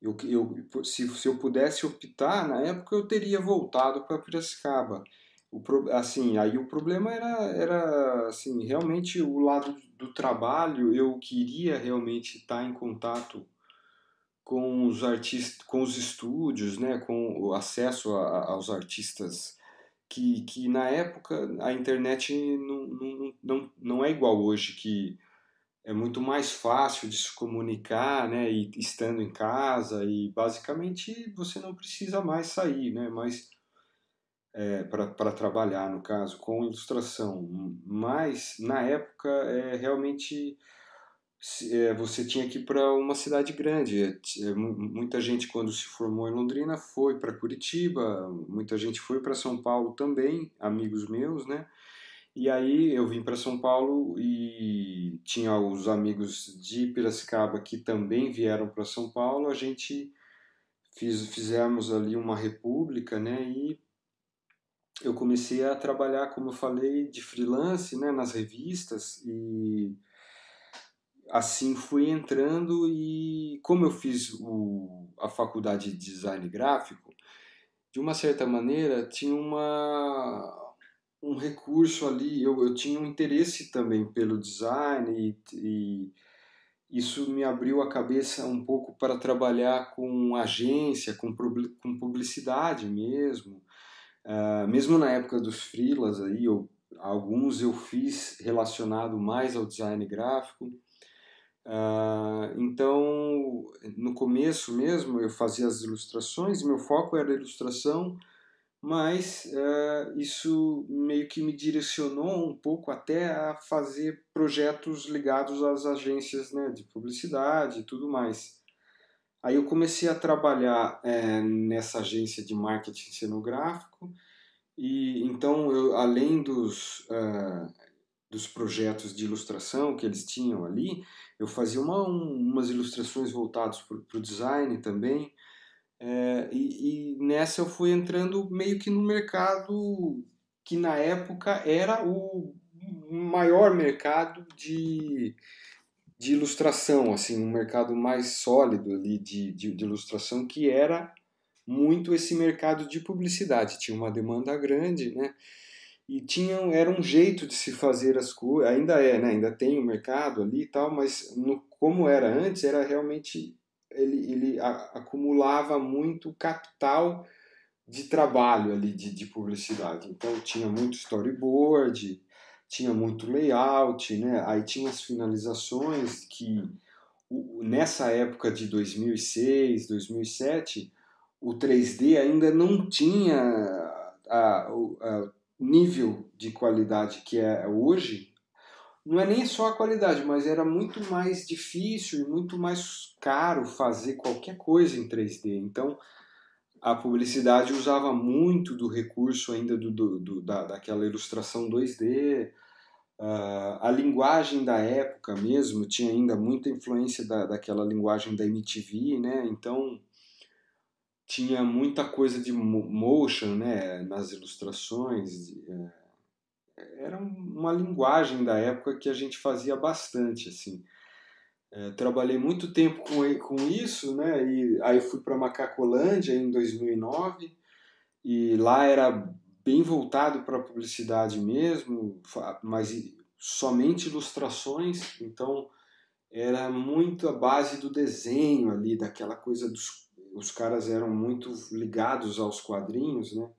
eu, eu, se, se eu pudesse optar, na época eu teria voltado para Piracicaba. O, assim, aí o problema era, era assim, realmente o lado do trabalho, eu queria realmente estar em contato com os artistas, com os estúdios, né, com o acesso a, aos artistas que, que na época a internet não, não, não, não é igual hoje, que é muito mais fácil de se comunicar, né, e estando em casa e basicamente você não precisa mais sair, né, mas é, para trabalhar, no caso, com ilustração. Mas, na época, é, realmente você tinha que ir para uma cidade grande. É, é muita gente, quando se formou em Londrina, foi para Curitiba, muita gente foi para São Paulo também, amigos meus, né? E aí eu vim para São Paulo e tinha os amigos de Piracicaba que também vieram para São Paulo. A gente fiz, fizemos ali uma república, né? E eu comecei a trabalhar, como eu falei, de freelance, né, nas revistas e assim fui entrando e como eu fiz o, a faculdade de design gráfico, de uma certa maneira tinha uma um recurso ali, eu, eu tinha um interesse também pelo design e, e isso me abriu a cabeça um pouco para trabalhar com agência, com, com publicidade mesmo, Uh, mesmo na época dos freelas aí, eu, alguns eu fiz relacionado mais ao design gráfico. Uh, então, no começo mesmo, eu fazia as ilustrações, meu foco era a ilustração, mas uh, isso meio que me direcionou um pouco até a fazer projetos ligados às agências né, de publicidade e tudo mais. Aí eu comecei a trabalhar é, nessa agência de marketing cenográfico e então eu, além dos uh, dos projetos de ilustração que eles tinham ali, eu fazia uma, um, umas ilustrações voltadas para o design também é, e, e, nessa eu fui entrando meio que no mercado que na época era o maior mercado de, de ilustração, assim, um mercado mais sólido ali de, de, de ilustração que era muito esse mercado de publicidade. Tinha uma demanda grande, né? E tinha, era um jeito de se fazer as coisas, ainda é, né? Ainda tem o mercado ali e tal, mas no, como era antes, era realmente ele, ele a, acumulava muito capital de trabalho ali de, de publicidade. Então tinha muito storyboard, tinha muito layout, né? Aí tinha as finalizações que nessa época de 2006, 2007, o 3D ainda não tinha a, a, nível de qualidade que é hoje, não é nem só a qualidade, mas era muito mais difícil e muito mais caro fazer qualquer coisa em 3D. Então, a publicidade usava muito do recurso ainda do, do, do da, daquela ilustração 2D. Uh, ah, a linguagem da época mesmo tinha ainda muita influência da, daquela linguagem da MTV, né? Então, tinha muita coisa de motion né, nas ilustrações. É, era uma linguagem da época que a gente fazia bastante, assim. É, trabalhei muito tempo com, com isso, né? E aí fui para Macacolândia em 2009 e lá era bem voltado para a publicidade mesmo, mas somente ilustrações, então era muito a base do desenho ali, daquela coisa dos os caras eram muito ligados aos quadrinhos, né?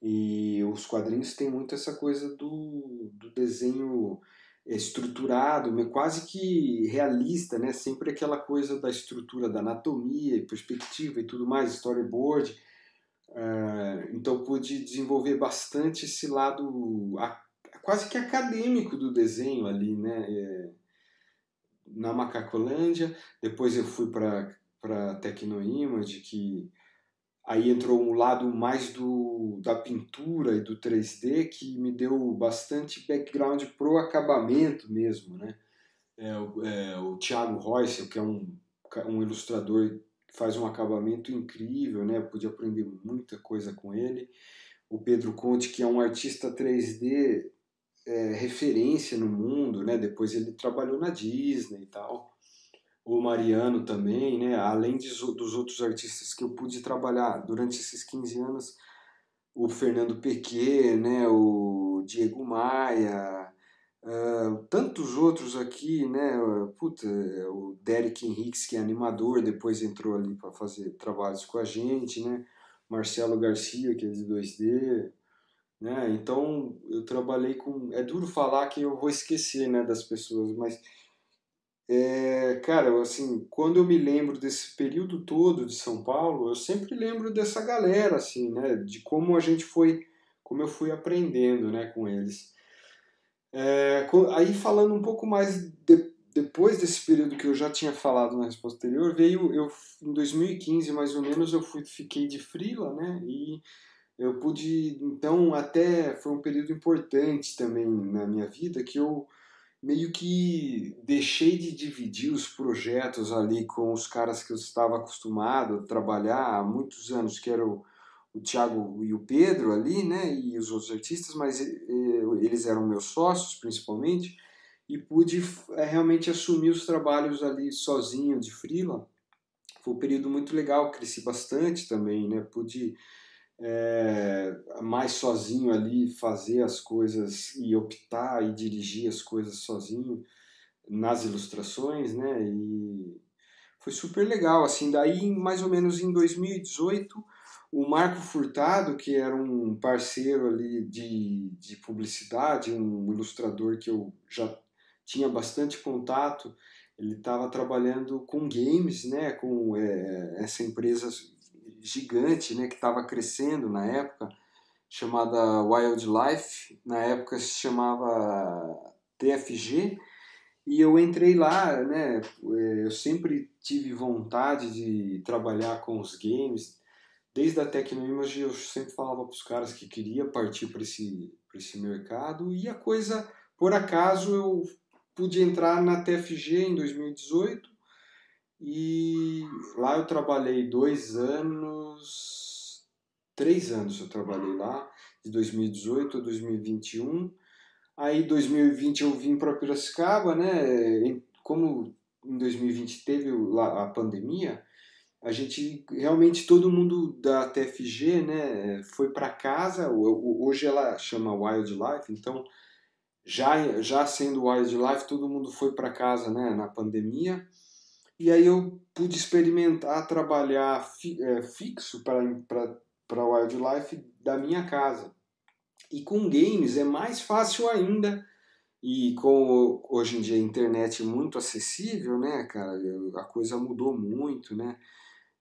E os quadrinhos têm muito essa coisa do, do desenho estruturado, quase que realista, né? Sempre aquela coisa da estrutura da anatomia, perspectiva e tudo mais, storyboard. Uh, então pude desenvolver bastante esse lado quase que acadêmico do desenho ali, né? É, na Macacolândia. Depois eu fui para para Tecnoimage, que aí entrou um lado mais do, da pintura e do 3D que me deu bastante background pro acabamento mesmo, né? É, é, o Thiago Royce, que é um, um ilustrador que faz um acabamento incrível, né? Eu pude aprender muita coisa com ele. O Pedro Conte, que é um artista 3D é, referência no mundo, né? Depois ele trabalhou na Disney e tal o Mariano também, né? além de, dos outros artistas que eu pude trabalhar durante esses 15 anos, o Fernando Pequet, né? o Diego Maia, uh, tantos outros aqui, né? Puta, o Derek Henriques, que é animador, depois entrou ali para fazer trabalhos com a gente, né? Marcelo Garcia, que é de 2D, né? Então eu trabalhei com. É duro falar que eu vou esquecer né, das pessoas, mas é, cara, assim, quando eu me lembro desse período todo de São Paulo, eu sempre lembro dessa galera, assim, né, de como a gente foi, como eu fui aprendendo, né, com eles. É, aí falando um pouco mais de, depois desse período que eu já tinha falado na resposta anterior, veio eu em 2015 mais ou menos eu fui fiquei de frila, né, e eu pude então até foi um período importante também na minha vida que eu meio que deixei de dividir os projetos ali com os caras que eu estava acostumado a trabalhar há muitos anos, que eram o, o Thiago e o Pedro ali, né, e os outros artistas, mas eles eram meus sócios principalmente, e pude é, realmente assumir os trabalhos ali sozinho, de freela. Foi um período muito legal, cresci bastante também, né, pude é, mais sozinho ali, fazer as coisas e optar e dirigir as coisas sozinho nas ilustrações, né? E foi super legal, assim. Daí, mais ou menos em 2018, o Marco Furtado, que era um parceiro ali de, de publicidade, um ilustrador que eu já tinha bastante contato, ele estava trabalhando com games, né? Com é, essa empresa gigante, né, que estava crescendo na época, chamada Wildlife, na época se chamava TFG, e eu entrei lá, né, eu sempre tive vontade de trabalhar com os games, desde a Tecnoimage eu sempre falava para os caras que queria partir para esse, esse mercado, e a coisa, por acaso, eu pude entrar na TFG em 2018, e lá eu trabalhei dois anos, três anos eu trabalhei lá, de 2018 a 2021. Aí 2020 eu vim para Piracicaba, né? Como em 2020 teve a pandemia, a gente realmente todo mundo da TFG, né, foi para casa. Hoje ela chama Wildlife, então já já sendo Wildlife, todo mundo foi para casa, né, na pandemia. E aí eu pude experimentar trabalhar fi, é, fixo para Wildlife da minha casa. E com games é mais fácil ainda. E com hoje em dia a internet muito acessível, né, cara? A coisa mudou muito, né?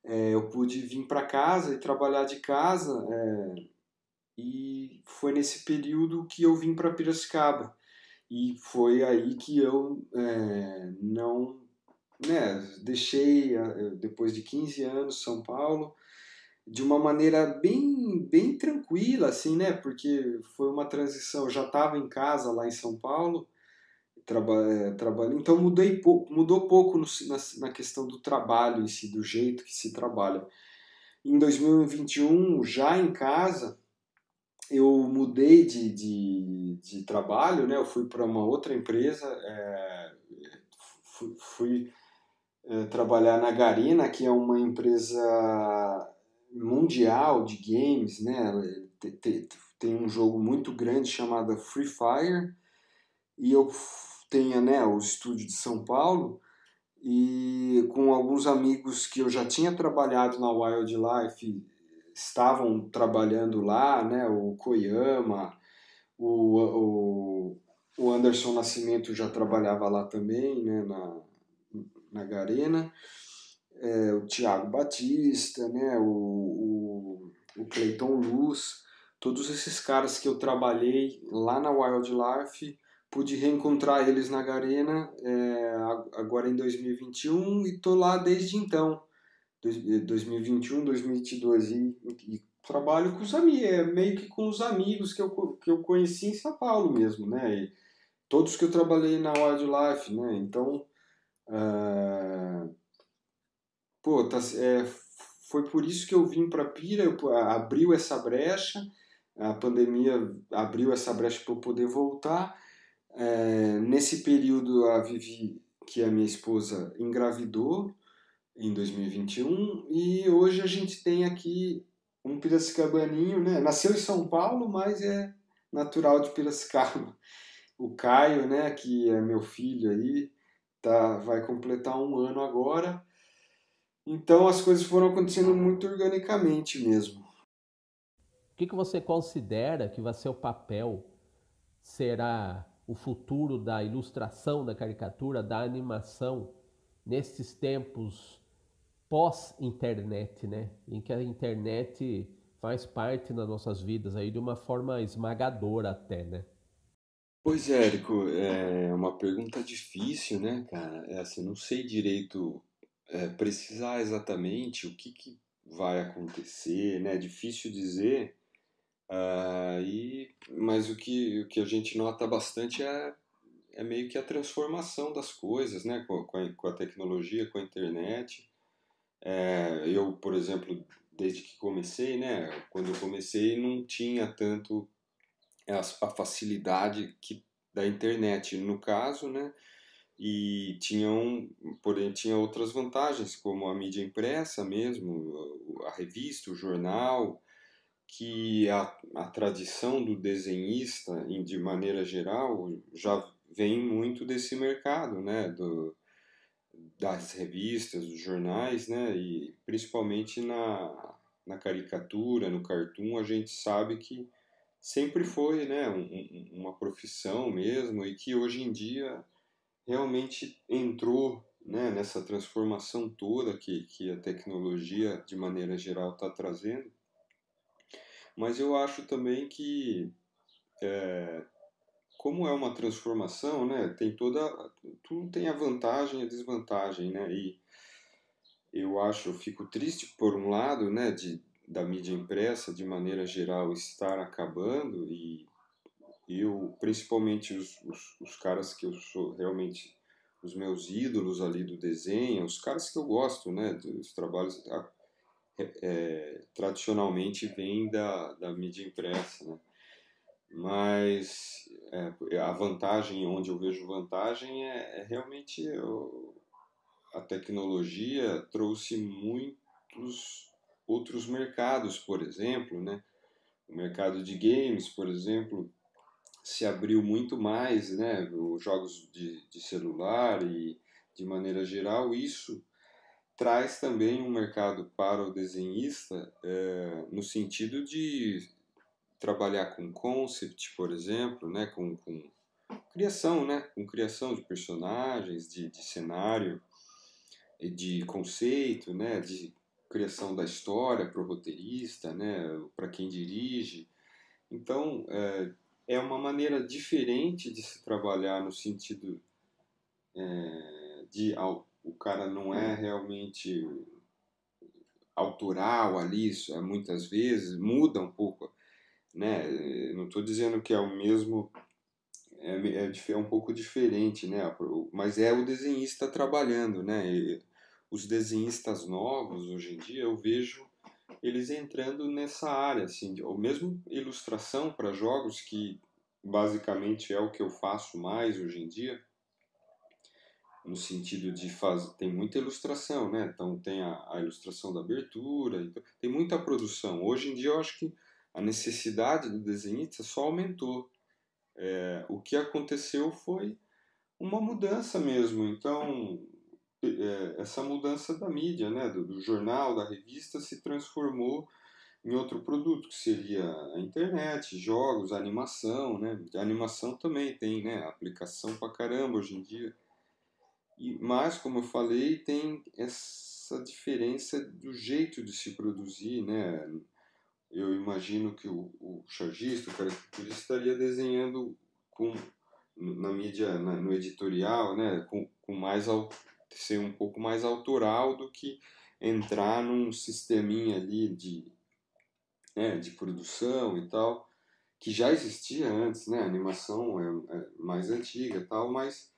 É, eu pude vir para casa e trabalhar de casa. É, e foi nesse período que eu vim para Piracicaba. E foi aí que eu é, não né, deixei depois de 15 anos São Paulo de uma maneira bem bem tranquila assim, né? Porque foi uma transição, eu já estava em casa lá em São Paulo, traba, é, trabalhando, então mudei pouco, mudou pouco no, na, na questão do trabalho em si, do jeito que se trabalha. Em 2021, já em casa, eu mudei de, de, de trabalho, né? Eu fui para uma outra empresa, é, fui, fui é, trabalhar na Garena, que é uma empresa mundial de games, né? Tem um jogo muito grande chamado Free Fire e eu tenho né, o estúdio de São Paulo e com alguns amigos que eu já tinha trabalhado na Wildlife estavam trabalhando lá, né? O Koyama, o, o, o Anderson Nascimento já trabalhava lá também, né? Na, na Garena, é, o Tiago Batista, né, o, o, o Cleiton Luz, todos esses caras que eu trabalhei lá na Wildlife, pude reencontrar eles na Garena é, agora em 2021 e tô lá desde então, 2021, 2022 e, e trabalho com os amigos, é, meio que com os amigos que eu, que eu conheci em São Paulo mesmo, né, e todos que eu trabalhei na Wildlife, né, então ah, pô, tá, é, foi por isso que eu vim para Pira, eu, abriu essa brecha, a pandemia abriu essa brecha para eu poder voltar. É, nesse período, a Vivi, que é a minha esposa, engravidou em 2021 e hoje a gente tem aqui um piracicabaninho, né? Nasceu em São Paulo, mas é natural de Piracicaba. O Caio, né, que é meu filho aí, tá, vai completar um ano agora. Então as coisas foram acontecendo muito organicamente mesmo. O que, que você considera que vai ser o papel? Será o futuro da ilustração, da caricatura, da animação nesses tempos pós-internet, né? Em que a internet faz parte nas nossas vidas aí de uma forma esmagadora até, né? Pois é, Érico, é uma pergunta difícil, né, cara? É assim, não sei direito é, precisar exatamente o que, que vai acontecer, né? É difícil dizer. Uh, e, mas o que, o que a gente nota bastante é, é meio que a transformação das coisas, né? Com, com, a, com a tecnologia, com a internet. É, eu, por exemplo, desde que comecei, né? Quando eu comecei não tinha tanto a, facilidade que da internet no caso, né? E tinham, porém, tinha outras vantagens, como a mídia impressa mesmo, a revista, o jornal, que a, a tradição do desenhista, de maneira geral, já vem muito desse mercado, né? Do, das revistas, dos jornais, né? E principalmente na, na caricatura, no cartoon, a gente sabe que sempre foi né, um, uma profissão mesmo e que hoje em dia realmente entrou né, nessa transformação toda que, que a tecnologia, de maneira geral, está trazendo. Mas eu acho também que, é, como é uma transformação, né, tem toda, tudo tem a vantagem e a desvantagem, né, e eu acho, eu fico triste por um lado, né, de, da mídia impressa, de maneira geral, estar acabando e eu, principalmente os, os, os caras que eu sou realmente os meus ídolos ali do desenho, os caras que eu gosto, né, dos trabalhos é, é, tradicionalmente vêm da, da mídia impressa, né? Mas é, a vantagem, onde eu vejo vantagem, é, é realmente eu, a tecnologia trouxe muitos outros mercados, por exemplo, né? O mercado de games, por exemplo, se abriu muito mais, né, os jogos de, de celular e de maneira geral, isso traz também um mercado para o desenhista é, no sentido de trabalhar com concept, por exemplo, né, com, com criação, né, com criação de personagens, de, de cenário, de conceito, né, de criação da história para o roteirista, né, para quem dirige. Então, é, é uma maneira diferente de se trabalhar no sentido é, de o cara não é realmente autoral ali, é, muitas vezes muda um pouco, né? Não estou dizendo que é o mesmo, é, é, é, um pouco diferente, né? Mas é o desenhista trabalhando, né? E os desenhistas novos hoje em dia eu vejo eles entrando nessa área, assim, ou mesmo ilustração para jogos que basicamente é o que eu faço mais hoje em dia, no sentido de fazer, tem muita ilustração, né? Então tem a, a ilustração da abertura, então, tem muita produção. Hoje em dia eu acho que a necessidade do desenhista só aumentou. É, o que aconteceu foi uma mudança mesmo. Então essa mudança da mídia, né, do, do, jornal, da revista, se transformou em outro produto, que seria a internet, jogos, animação, né? A animação também tem, né, aplicação pra caramba hoje em dia. E, mas, como eu falei, tem essa diferença do jeito de se produzir, né? Eu imagino que o, o chargista, o caricaturista, estaria desenhando com, na mídia, na, no editorial, né? Com, com mais ser um pouco mais autoral do que entrar num sisteminha ali de, né, de produção e tal, que já existia antes, né? A animação é, é mais antiga e tal, mas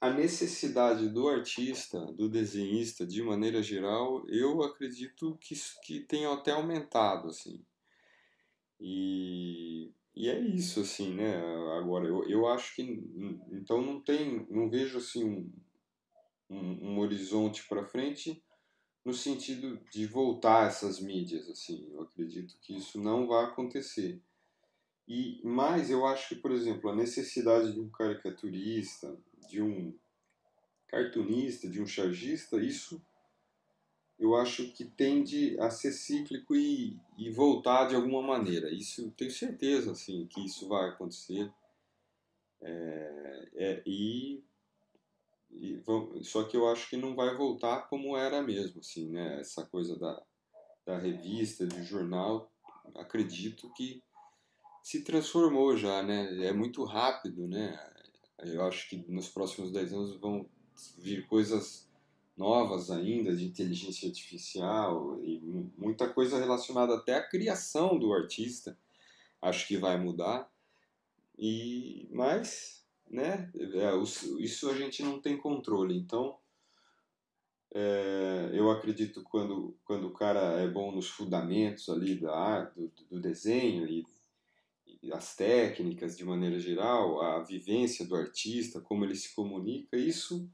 a necessidade do artista, do desenhista, de maneira geral, eu acredito que, que tenha até aumentado, assim. E, e é isso, assim, né? Agora, eu, eu acho que, então não tem, não vejo, assim, um, um, um horizonte para frente no sentido de voltar essas mídias, assim, eu acredito que isso não vai acontecer. E mais, eu acho que, por exemplo, a necessidade de um caricaturista, de um cartunista, de um chargista, isso eu acho que tende a ser cíclico e, e voltar de alguma maneira. Isso tenho certeza, assim, que isso vai acontecer. É, é, e e só que eu acho que não vai voltar como era mesmo, assim, né? Essa coisa da, da revista, do jornal, acredito que se transformou já, né? É muito rápido, né? Eu acho que nos próximos 10 anos vão vir coisas novas ainda de inteligência artificial e muita coisa relacionada até à criação do artista. Acho que vai mudar. E mas né? É, isso a gente não tem controle. Então, é, eu acredito quando quando o cara é bom nos fundamentos ali da do, do desenho e, e, as técnicas de maneira geral, a vivência do artista, como ele se comunica, isso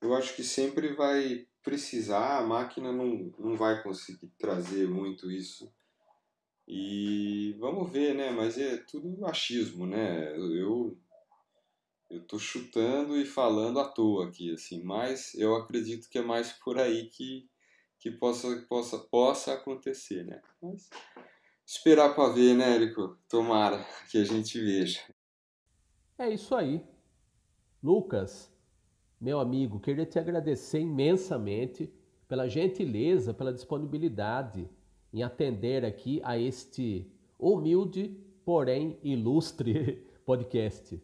eu acho que sempre vai precisar, a máquina não, não vai conseguir trazer muito isso. E vamos ver, né? Mas é tudo achismo, né? Eu eu tô chutando e falando à toa aqui, assim, mas eu acredito que é mais por aí que, que possa, possa, possa acontecer, né? Mas esperar para ver, né, Érico? Tomara que a gente veja. É isso aí. Lucas, Meu amigo, queria te agradecer imensamente pela gentileza, pela disponibilidade em atender aqui a este humilde, porém ilustre podcast.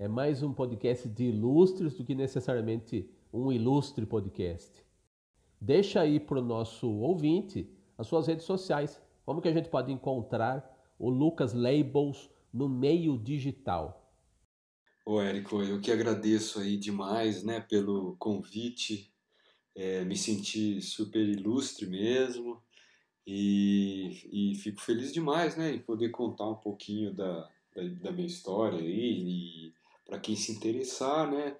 É mais um podcast de ilustres do que necessariamente um ilustre podcast. Deixa aí para o nosso ouvinte as suas redes sociais. Como que a gente pode encontrar o Lucas Labels no meio digital? Ô Érico, eu que agradeço aí demais né, pelo convite. É, me senti super ilustre mesmo. E, e fico feliz demais, né, em poder contar um pouquinho da, da, da minha história aí, e para quem se interessar, né,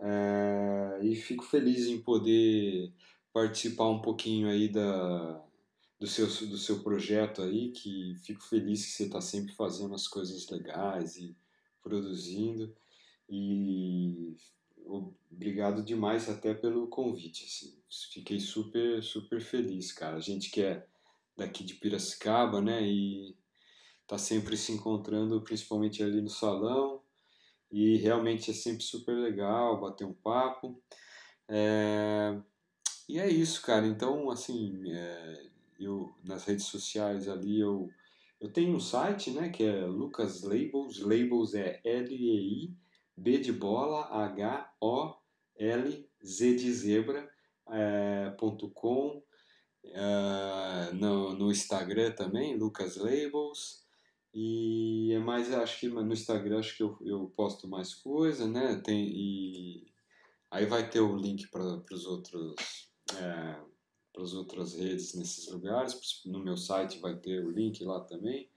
é, e fico feliz em poder participar um pouquinho aí da, do, seu, do seu projeto aí, que fico feliz que você está sempre fazendo as coisas legais e produzindo, e obrigado demais até pelo convite, assim. Fiquei super, super feliz, cara. A gente que é daqui de Piracicaba, né? E tá sempre se encontrando, principalmente ali no salão. E realmente é sempre super legal bater um papo. É... E é isso, cara. Então, assim, é... eu nas redes sociais ali eu eu tenho um site, né, que é Lucas Labels. Labels é L E I B de bola H O L Z de zebra é, ponto com uh, no, no Instagram também, Lucas Labels. E é mais, acho que no Instagram acho que eu, eu posto mais coisa, né? Tem, e aí vai ter o link para os outros. É, para as outras redes nesses lugares. No meu site vai ter o link lá também.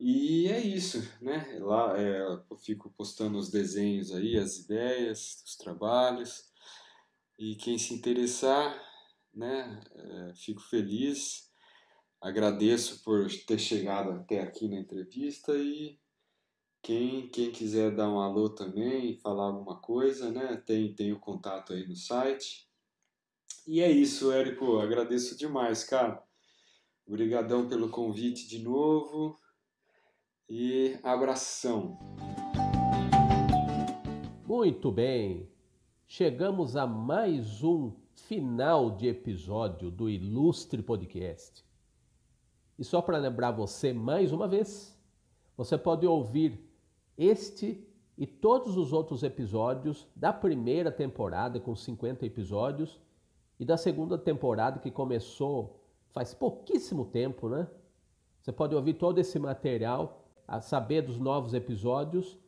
E é isso, né? Lá é, eu fico postando os desenhos aí, as ideias, os trabalhos. E quem se interessar, né? É, fico feliz, agradeço por ter chegado até aqui na entrevista e quem, quem quiser dar um alô também, falar alguma coisa, né? Tem, tem o contato aí no site. E é isso, Érico, agradeço demais, cara. Obrigadão pelo convite de novo e abração. Muito bem, chegamos a mais um final de episódio do Ilustre Podcast. E só para lembrar você mais uma vez, você pode ouvir este e todos os outros episódios da primeira temporada, com 50 episódios, e da segunda temporada, que começou faz pouquíssimo tempo, né? Você pode ouvir todo esse material, saber dos novos episódios,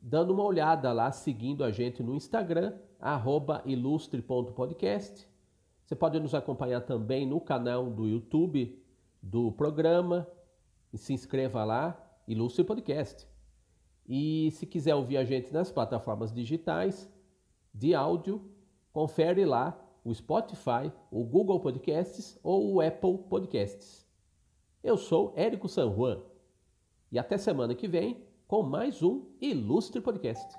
dando uma olhada lá, seguindo a gente no Instagram ilustre.podcast. Você pode nos acompanhar também no canal do YouTube do programa e se inscreva lá, Ilustre Podcast. E se quiser ouvir a gente nas plataformas digitais de áudio, confere lá o Spotify, o Google Podcasts ou o Apple Podcasts. Eu sou Érico San Juan e até semana que vem com mais um Ilustre Podcast.